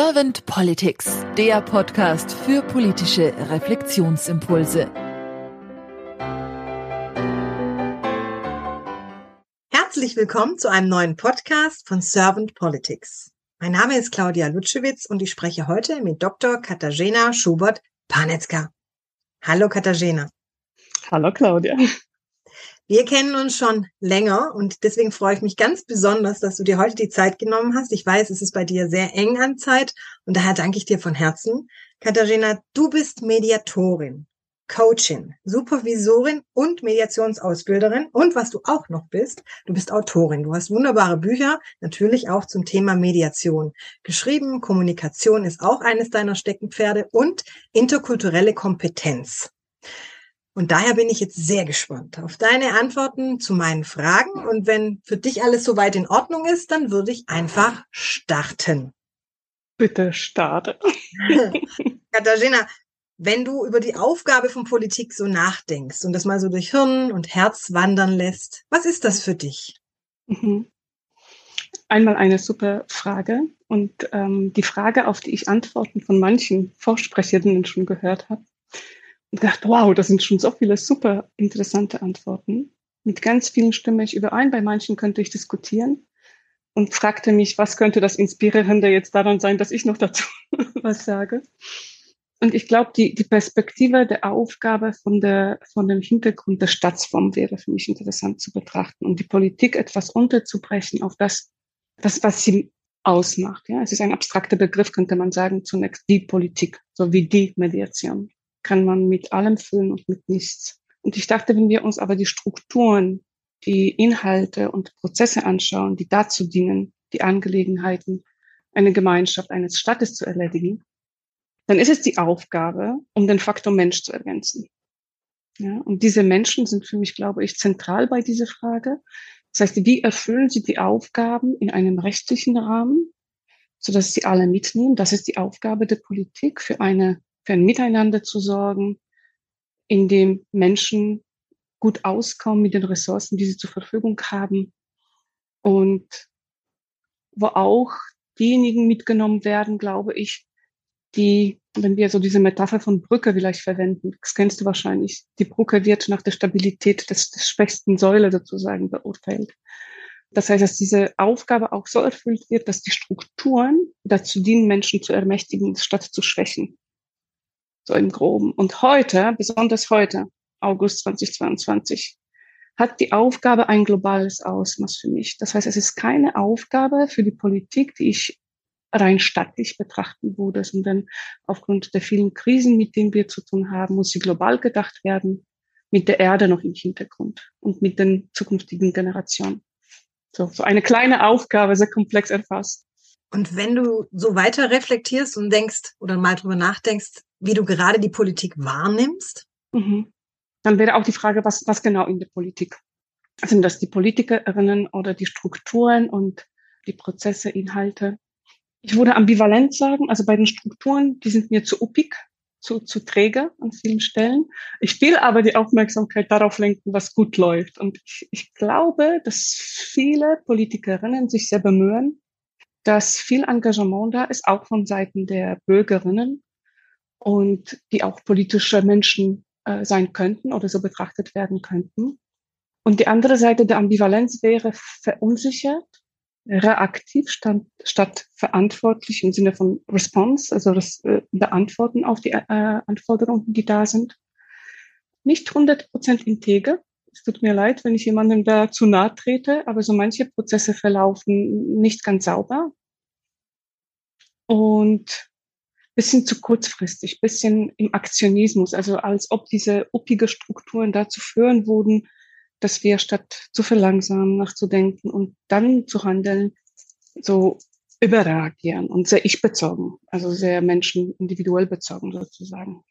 Servant Politics, der Podcast für politische Reflexionsimpulse. Herzlich willkommen zu einem neuen Podcast von Servant Politics. Mein Name ist Claudia Lutschewitz und ich spreche heute mit Dr. Katarzyna Schubert-Panetzka. Hallo Katarzyna. Hallo Claudia. Wir kennen uns schon länger und deswegen freue ich mich ganz besonders, dass du dir heute die Zeit genommen hast. Ich weiß, es ist bei dir sehr eng an Zeit und daher danke ich dir von Herzen. Katharina, du bist Mediatorin, Coachin, Supervisorin und Mediationsausbilderin und was du auch noch bist, du bist Autorin. Du hast wunderbare Bücher, natürlich auch zum Thema Mediation geschrieben. Kommunikation ist auch eines deiner Steckenpferde und interkulturelle Kompetenz. Und daher bin ich jetzt sehr gespannt auf deine Antworten zu meinen Fragen. Und wenn für dich alles soweit in Ordnung ist, dann würde ich einfach starten. Bitte starte. Katharina, wenn du über die Aufgabe von Politik so nachdenkst und das mal so durch Hirn und Herz wandern lässt, was ist das für dich? Mhm. Einmal eine super Frage und ähm, die Frage, auf die ich Antworten von manchen Vorsprecherinnen schon gehört habe, und dachte, wow, das sind schon so viele super interessante Antworten. Mit ganz vielen stimme ich überein, bei manchen könnte ich diskutieren und fragte mich, was könnte das Inspirierende jetzt daran sein, dass ich noch dazu was sage. Und ich glaube, die, die Perspektive der Aufgabe von, der, von dem Hintergrund der Staatsform wäre für mich interessant zu betrachten und die Politik etwas unterzubrechen auf das, das was sie ausmacht. Ja, es ist ein abstrakter Begriff, könnte man sagen, zunächst die Politik, so wie die Mediation kann man mit allem füllen und mit nichts. Und ich dachte, wenn wir uns aber die Strukturen, die Inhalte und Prozesse anschauen, die dazu dienen, die Angelegenheiten einer Gemeinschaft, eines Staates zu erledigen, dann ist es die Aufgabe, um den Faktor Mensch zu ergänzen. Ja, und diese Menschen sind für mich, glaube ich, zentral bei dieser Frage. Das heißt, wie erfüllen sie die Aufgaben in einem rechtlichen Rahmen, sodass sie alle mitnehmen? Das ist die Aufgabe der Politik für eine für ein Miteinander zu sorgen, in dem Menschen gut auskommen mit den Ressourcen, die sie zur Verfügung haben und wo auch diejenigen mitgenommen werden, glaube ich, die, wenn wir so diese Metapher von Brücke vielleicht verwenden, das kennst du wahrscheinlich, die Brücke wird nach der Stabilität des, des schwächsten Säule sozusagen beurteilt. Das heißt, dass diese Aufgabe auch so erfüllt wird, dass die Strukturen dazu dienen, Menschen zu ermächtigen, statt zu schwächen so im Groben. Und heute, besonders heute, August 2022, hat die Aufgabe ein globales Ausmaß für mich. Das heißt, es ist keine Aufgabe für die Politik, die ich rein stattlich betrachten würde, sondern aufgrund der vielen Krisen, mit denen wir zu tun haben, muss sie global gedacht werden, mit der Erde noch im Hintergrund und mit den zukünftigen Generationen. So, so eine kleine Aufgabe, sehr komplex erfasst. Und wenn du so weiter reflektierst und denkst oder mal drüber nachdenkst, wie du gerade die Politik wahrnimmst? Mhm. Dann wäre auch die Frage, was, was genau in der Politik? Sind das die Politikerinnen oder die Strukturen und die Prozesse, Inhalte? Ich würde ambivalent sagen, also bei den Strukturen, die sind mir zu uppig, zu, zu träge an vielen Stellen. Ich will aber die Aufmerksamkeit darauf lenken, was gut läuft. Und ich, ich glaube, dass viele Politikerinnen sich sehr bemühen, dass viel Engagement da ist, auch von Seiten der Bürgerinnen und die auch politische Menschen äh, sein könnten oder so betrachtet werden könnten. Und die andere Seite der Ambivalenz wäre verunsichert, reaktiv stand, statt verantwortlich im Sinne von Response, also das äh, Beantworten auf die äh, Anforderungen, die da sind. Nicht 100 Prozent integer. Es tut mir leid, wenn ich jemandem da zu nahe trete, aber so manche Prozesse verlaufen nicht ganz sauber. Und bisschen zu kurzfristig, bisschen im Aktionismus, also als ob diese uppige Strukturen dazu führen würden, dass wir statt zu verlangsamen, nachzudenken und dann zu handeln, so überreagieren und sehr ich-bezogen, also sehr Menschen individuell bezogen sozusagen.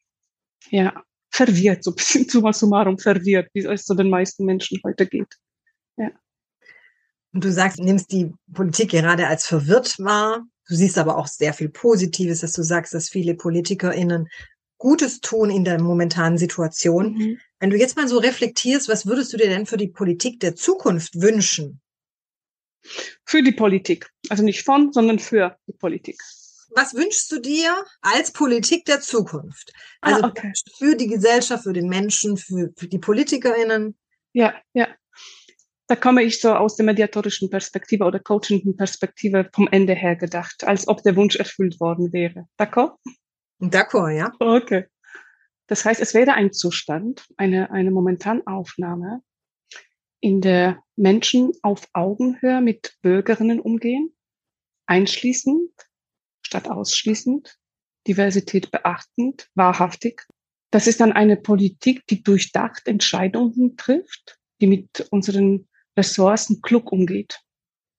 Ja, verwirrt, so ein bisschen summa summarum verwirrt, wie es so den meisten Menschen heute geht. Ja. Und du sagst, nimmst die Politik gerade als verwirrt wahr. Du siehst aber auch sehr viel Positives, dass du sagst, dass viele PolitikerInnen Gutes tun in der momentanen Situation. Mhm. Wenn du jetzt mal so reflektierst, was würdest du dir denn für die Politik der Zukunft wünschen? Für die Politik. Also nicht von, sondern für die Politik. Was wünschst du dir als Politik der Zukunft? Also ah, okay. für die Gesellschaft, für den Menschen, für, für die PolitikerInnen? Ja, ja. Da komme ich so aus der mediatorischen Perspektive oder coachenden Perspektive vom Ende her gedacht, als ob der Wunsch erfüllt worden wäre. D'accord? D'accord, ja. Okay. Das heißt, es wäre ein Zustand, eine, eine Momentanaufnahme, in der Menschen auf Augenhöhe mit Bürgerinnen umgehen, einschließend statt ausschließend, Diversität beachtend, wahrhaftig. Das ist dann eine Politik, die durchdacht Entscheidungen trifft, die mit unseren Ressourcen klug umgeht,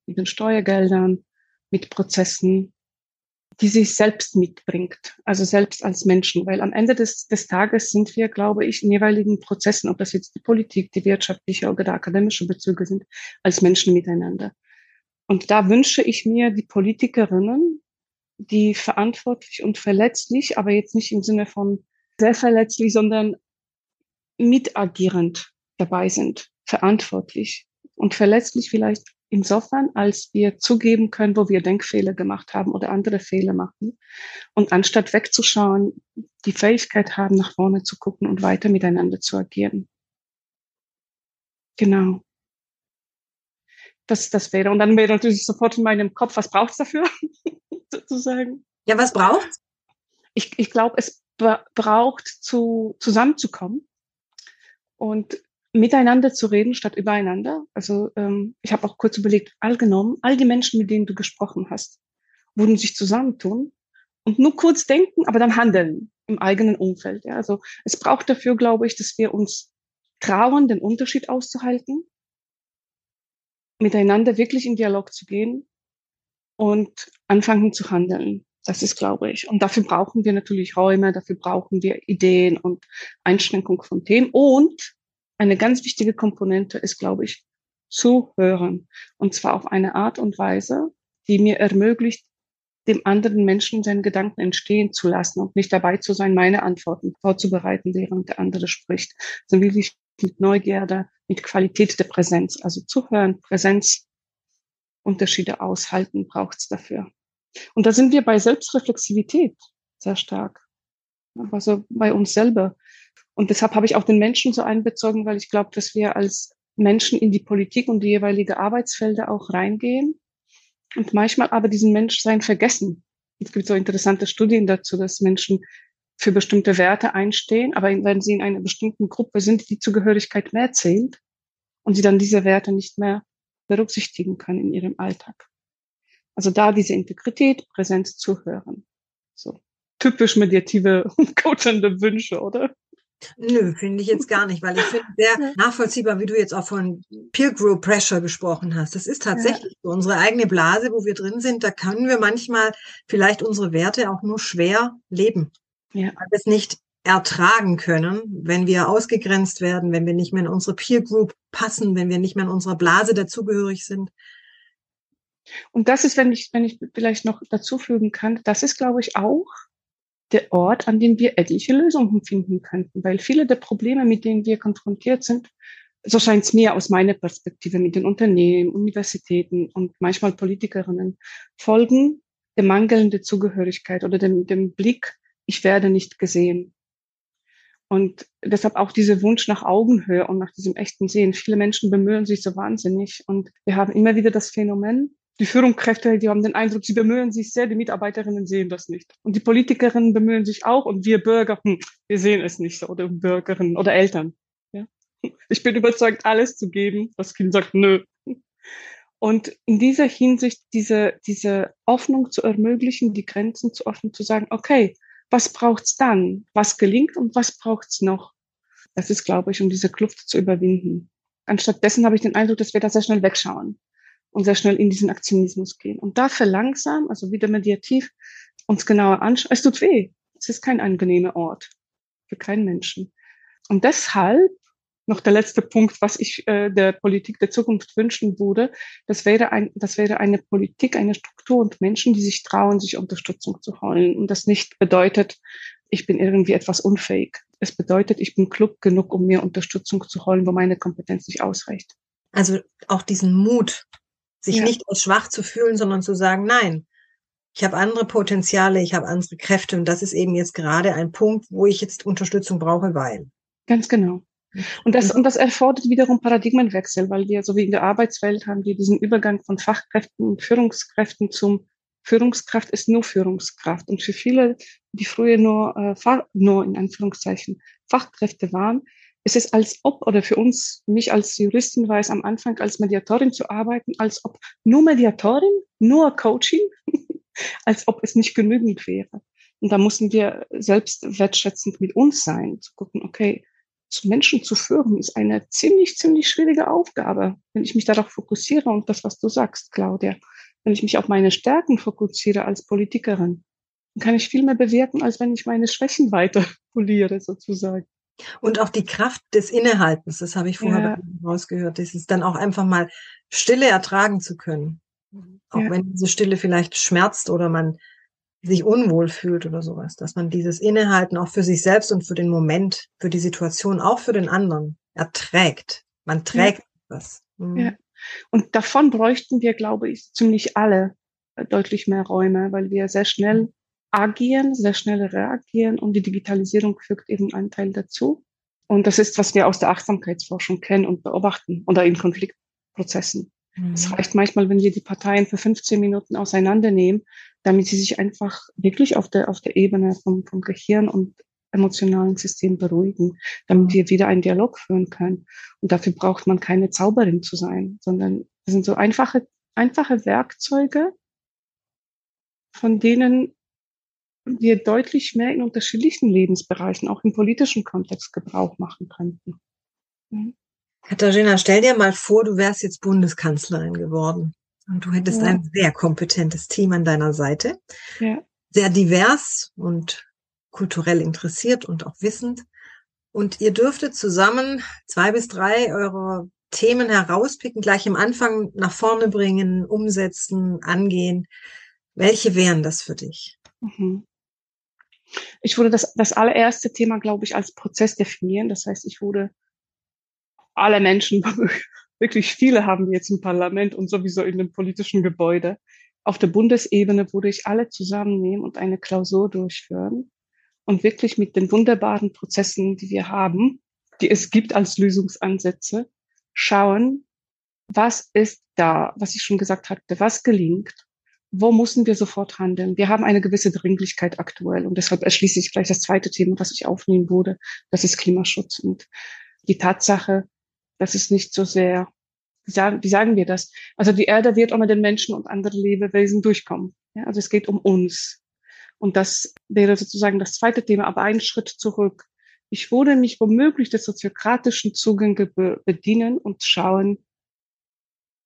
mit den Steuergeldern, mit Prozessen, die sich selbst mitbringt, also selbst als Menschen, weil am Ende des, des Tages sind wir, glaube ich, in jeweiligen Prozessen, ob das jetzt die Politik, die wirtschaftliche oder akademische Bezüge sind, als Menschen miteinander. Und da wünsche ich mir die Politikerinnen, die verantwortlich und verletzlich, aber jetzt nicht im Sinne von sehr verletzlich, sondern mitagierend dabei sind, verantwortlich und verletzlich vielleicht insofern, als wir zugeben können, wo wir Denkfehler gemacht haben oder andere Fehler machen. Und anstatt wegzuschauen, die Fähigkeit haben, nach vorne zu gucken und weiter miteinander zu agieren. Genau. Das, das wäre, und dann wäre natürlich sofort in meinem Kopf, was braucht es dafür, sozusagen. Ja, was braucht Ich, ich glaube, es braucht, zu, zusammenzukommen und miteinander zu reden statt übereinander. Also ähm, ich habe auch kurz überlegt, allgenommen, all die Menschen, mit denen du gesprochen hast, würden sich zusammentun und nur kurz denken, aber dann handeln im eigenen Umfeld. Ja? Also es braucht dafür, glaube ich, dass wir uns trauen, den Unterschied auszuhalten, miteinander wirklich in Dialog zu gehen und anfangen zu handeln. Das ist, glaube ich. Und dafür brauchen wir natürlich Räume, dafür brauchen wir Ideen und Einschränkung von Themen und eine ganz wichtige Komponente ist, glaube ich, zuhören. Und zwar auf eine Art und Weise, die mir ermöglicht, dem anderen Menschen seinen Gedanken entstehen zu lassen und nicht dabei zu sein, meine Antworten vorzubereiten, während der andere spricht, sondern wirklich mit Neugierde, mit Qualität der Präsenz, also zuhören, Präsenz, Unterschiede aushalten, braucht es dafür. Und da sind wir bei Selbstreflexivität sehr stark. Also bei uns selber. Und deshalb habe ich auch den Menschen so einbezogen, weil ich glaube, dass wir als Menschen in die Politik und die jeweilige Arbeitsfelder auch reingehen und manchmal aber diesen Menschsein vergessen. Es gibt so interessante Studien dazu, dass Menschen für bestimmte Werte einstehen, aber wenn sie in einer bestimmten Gruppe sind, die Zugehörigkeit mehr zählt und sie dann diese Werte nicht mehr berücksichtigen können in ihrem Alltag. Also da diese Integrität, Präsenz zuhören. So typisch mediative und coachende Wünsche, oder? Nö, finde ich jetzt gar nicht, weil ich finde sehr nachvollziehbar, wie du jetzt auch von Peer Group Pressure gesprochen hast. Das ist tatsächlich ja. so unsere eigene Blase, wo wir drin sind. Da können wir manchmal vielleicht unsere Werte auch nur schwer leben, ja. weil wir es nicht ertragen können, wenn wir ausgegrenzt werden, wenn wir nicht mehr in unsere Peer Group passen, wenn wir nicht mehr in unserer Blase dazugehörig sind. Und das ist, wenn ich, wenn ich vielleicht noch dazu fügen kann, das ist, glaube ich, auch der Ort, an dem wir etliche Lösungen finden könnten, weil viele der Probleme, mit denen wir konfrontiert sind, so scheint es mir aus meiner Perspektive mit den Unternehmen, Universitäten und manchmal Politikerinnen, folgen der mangelnden Zugehörigkeit oder dem, dem Blick, ich werde nicht gesehen. Und deshalb auch dieser Wunsch nach Augenhöhe und nach diesem echten Sehen. Viele Menschen bemühen sich so wahnsinnig. Und wir haben immer wieder das Phänomen, die Führungskräfte, die haben den Eindruck, sie bemühen sich sehr, die Mitarbeiterinnen sehen das nicht. Und die Politikerinnen bemühen sich auch und wir Bürger, hm, wir sehen es nicht so, oder Bürgerinnen oder Eltern. Ja? Ich bin überzeugt, alles zu geben. Das Kind sagt, nö. Und in dieser Hinsicht diese, diese Öffnung zu ermöglichen, die Grenzen zu öffnen, zu sagen, okay, was braucht's dann? Was gelingt und was braucht's noch? Das ist, glaube ich, um diese Kluft zu überwinden. Anstattdessen habe ich den Eindruck, dass wir da sehr schnell wegschauen und sehr schnell in diesen Aktionismus gehen. Und dafür langsam, also wieder mediativ, uns genauer anschauen. Es tut weh. Es ist kein angenehmer Ort für keinen Menschen. Und deshalb noch der letzte Punkt, was ich äh, der Politik der Zukunft wünschen würde, das wäre ein, das wäre eine Politik, eine Struktur und Menschen, die sich trauen, sich Unterstützung zu holen. Und das nicht bedeutet, ich bin irgendwie etwas unfähig. Es bedeutet, ich bin klug genug, um mir Unterstützung zu holen, wo meine Kompetenz nicht ausreicht. Also auch diesen Mut, sich ja. nicht als schwach zu fühlen, sondern zu sagen, nein, ich habe andere Potenziale, ich habe andere Kräfte und das ist eben jetzt gerade ein Punkt, wo ich jetzt Unterstützung brauche, weil. Ganz genau. Und das, und das erfordert wiederum Paradigmenwechsel, weil wir, so wie in der Arbeitswelt, haben wir diesen Übergang von Fachkräften und Führungskräften zum Führungskraft ist nur Führungskraft. Und für viele, die früher nur, äh, nur in Anführungszeichen Fachkräfte waren, ist es als ob, oder für uns, mich als Juristin war es am Anfang als Mediatorin zu arbeiten, als ob nur Mediatorin, nur Coaching, als ob es nicht genügend wäre. Und da mussten wir selbst wertschätzend mit uns sein, zu gucken, okay, zu Menschen zu führen, ist eine ziemlich, ziemlich schwierige Aufgabe, wenn ich mich darauf fokussiere und das, was du sagst, Claudia wenn ich mich auf meine Stärken fokussiere als Politikerin, dann kann ich viel mehr bewirken, als wenn ich meine Schwächen weiter poliere, sozusagen. Und auch die Kraft des Innehaltens, das habe ich vorher ja. rausgehört, ist es dann auch einfach mal Stille ertragen zu können. Auch ja. wenn diese Stille vielleicht schmerzt oder man sich unwohl fühlt oder sowas, dass man dieses Innehalten auch für sich selbst und für den Moment, für die Situation, auch für den anderen erträgt. Man trägt ja. was. Mhm. Ja. Und davon bräuchten wir, glaube ich, ziemlich alle äh, deutlich mehr Räume, weil wir sehr schnell agieren, sehr schnell reagieren und die Digitalisierung fügt eben einen Teil dazu. Und das ist, was wir aus der Achtsamkeitsforschung kennen und beobachten oder in Konfliktprozessen. Mhm. Es reicht manchmal, wenn wir die Parteien für 15 Minuten auseinandernehmen, damit sie sich einfach wirklich auf der, auf der Ebene vom, vom Gehirn und emotionalen System beruhigen, damit wir wieder einen Dialog führen können. Und dafür braucht man keine Zauberin zu sein, sondern das sind so einfache, einfache Werkzeuge, von denen wir deutlich mehr in unterschiedlichen Lebensbereichen, auch im politischen Kontext Gebrauch machen könnten. Mhm. Katharina, stell dir mal vor, du wärst jetzt Bundeskanzlerin geworden und du hättest ja. ein sehr kompetentes Team an deiner Seite. Ja. Sehr divers und kulturell interessiert und auch wissend. Und ihr dürftet zusammen zwei bis drei eure Themen herauspicken, gleich am Anfang nach vorne bringen, umsetzen, angehen. Welche wären das für dich? Mhm. Ich würde das, das allererste Thema, glaube ich, als Prozess definieren. Das heißt, ich würde alle Menschen, wirklich viele haben wir jetzt im Parlament und sowieso in dem politischen Gebäude. Auf der Bundesebene würde ich alle zusammennehmen und eine Klausur durchführen und wirklich mit den wunderbaren Prozessen, die wir haben, die es gibt als Lösungsansätze, schauen, was ist da, was ich schon gesagt hatte, was gelingt, wo müssen wir sofort handeln. Wir haben eine gewisse Dringlichkeit aktuell und deshalb erschließe ich gleich das zweite Thema, was ich aufnehmen würde, das ist Klimaschutz und die Tatsache, dass es nicht so sehr, wie sagen, wir das? Also die Erde wird ohne den Menschen und andere Lebewesen durchkommen. Ja, also es geht um uns. Und das wäre sozusagen das zweite Thema, aber einen Schritt zurück. Ich würde mich womöglich des soziokratischen Zugänge be bedienen und schauen,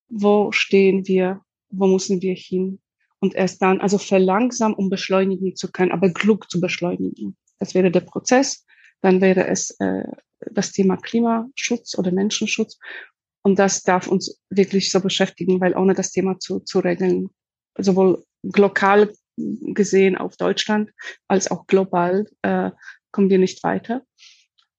wo stehen wir, wo müssen wir hin und erst dann, also verlangsamen, um beschleunigen zu können, aber klug zu beschleunigen. Das wäre der Prozess. Dann wäre es äh, das Thema Klimaschutz oder Menschenschutz. Und das darf uns wirklich so beschäftigen, weil ohne das Thema zu, zu regeln, sowohl lokal gesehen auf Deutschland als auch global äh, kommen wir nicht weiter.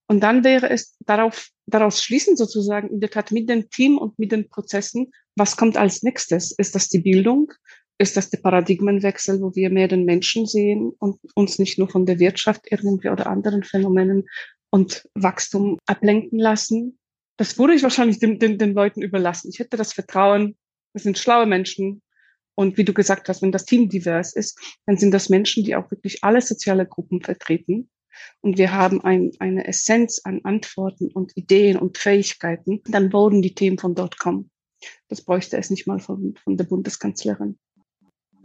Und dann wäre es darauf, daraus schließen sozusagen in der Tat mit dem Team und mit den Prozessen, was kommt als nächstes? Ist das die Bildung? Ist das der Paradigmenwechsel, wo wir mehr den Menschen sehen und uns nicht nur von der Wirtschaft irgendwie oder anderen Phänomenen und Wachstum ablenken lassen? Das würde ich wahrscheinlich den, den, den Leuten überlassen. Ich hätte das Vertrauen, das sind schlaue Menschen, und wie du gesagt hast, wenn das Team divers ist, dann sind das Menschen, die auch wirklich alle soziale Gruppen vertreten. Und wir haben ein, eine Essenz an Antworten und Ideen und Fähigkeiten. Dann wurden die Themen von dort kommen. Das bräuchte es nicht mal von, von der Bundeskanzlerin.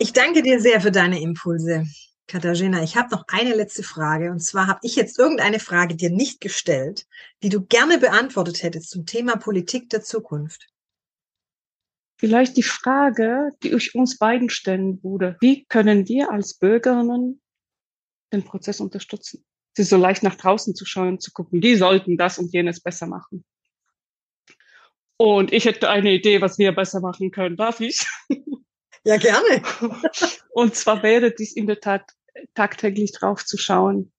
Ich danke dir sehr für deine Impulse, Katharina. Ich habe noch eine letzte Frage. Und zwar habe ich jetzt irgendeine Frage dir nicht gestellt, die du gerne beantwortet hättest zum Thema Politik der Zukunft. Vielleicht die Frage, die ich uns beiden stellen würde. Wie können wir als Bürgerinnen den Prozess unterstützen? Ist so leicht nach draußen zu schauen, zu gucken, die sollten das und jenes besser machen. Und ich hätte eine Idee, was wir besser machen können. Darf ich? Ja, gerne. Und zwar wäre dies in der Tat tagtäglich drauf zu schauen,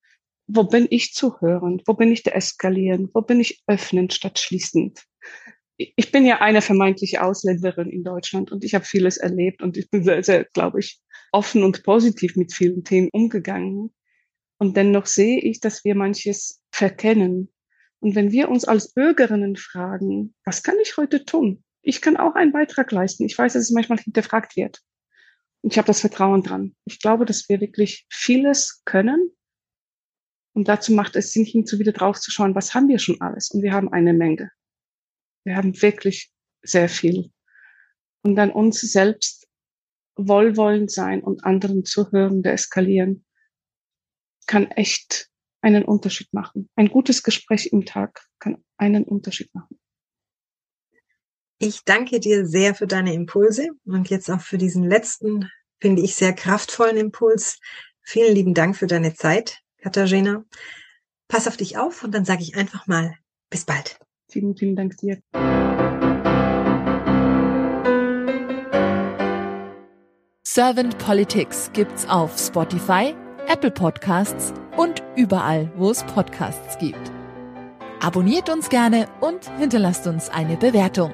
wo bin ich zuhörend, wo bin ich der eskalierend, wo bin ich öffnend statt schließend ich bin ja eine vermeintliche Ausländerin in Deutschland und ich habe vieles erlebt und ich bin sehr, sehr, glaube ich, offen und positiv mit vielen Themen umgegangen. Und dennoch sehe ich, dass wir manches verkennen. Und wenn wir uns als Bürgerinnen fragen, was kann ich heute tun? Ich kann auch einen Beitrag leisten. Ich weiß, dass es manchmal hinterfragt wird. Und ich habe das Vertrauen dran. Ich glaube, dass wir wirklich vieles können. Und dazu macht es Sinn, hinzu wieder drauf zu schauen, was haben wir schon alles? Und wir haben eine Menge. Wir haben wirklich sehr viel. Und dann uns selbst wohlwollend sein und anderen zuhören, der eskalieren, kann echt einen Unterschied machen. Ein gutes Gespräch im Tag kann einen Unterschied machen. Ich danke dir sehr für deine Impulse und jetzt auch für diesen letzten, finde ich, sehr kraftvollen Impuls. Vielen lieben Dank für deine Zeit, Katharina. Pass auf dich auf und dann sage ich einfach mal bis bald. Vielen, vielen Dank dir. Servant Politics gibt's auf Spotify, Apple Podcasts und überall, wo es Podcasts gibt. Abonniert uns gerne und hinterlasst uns eine Bewertung.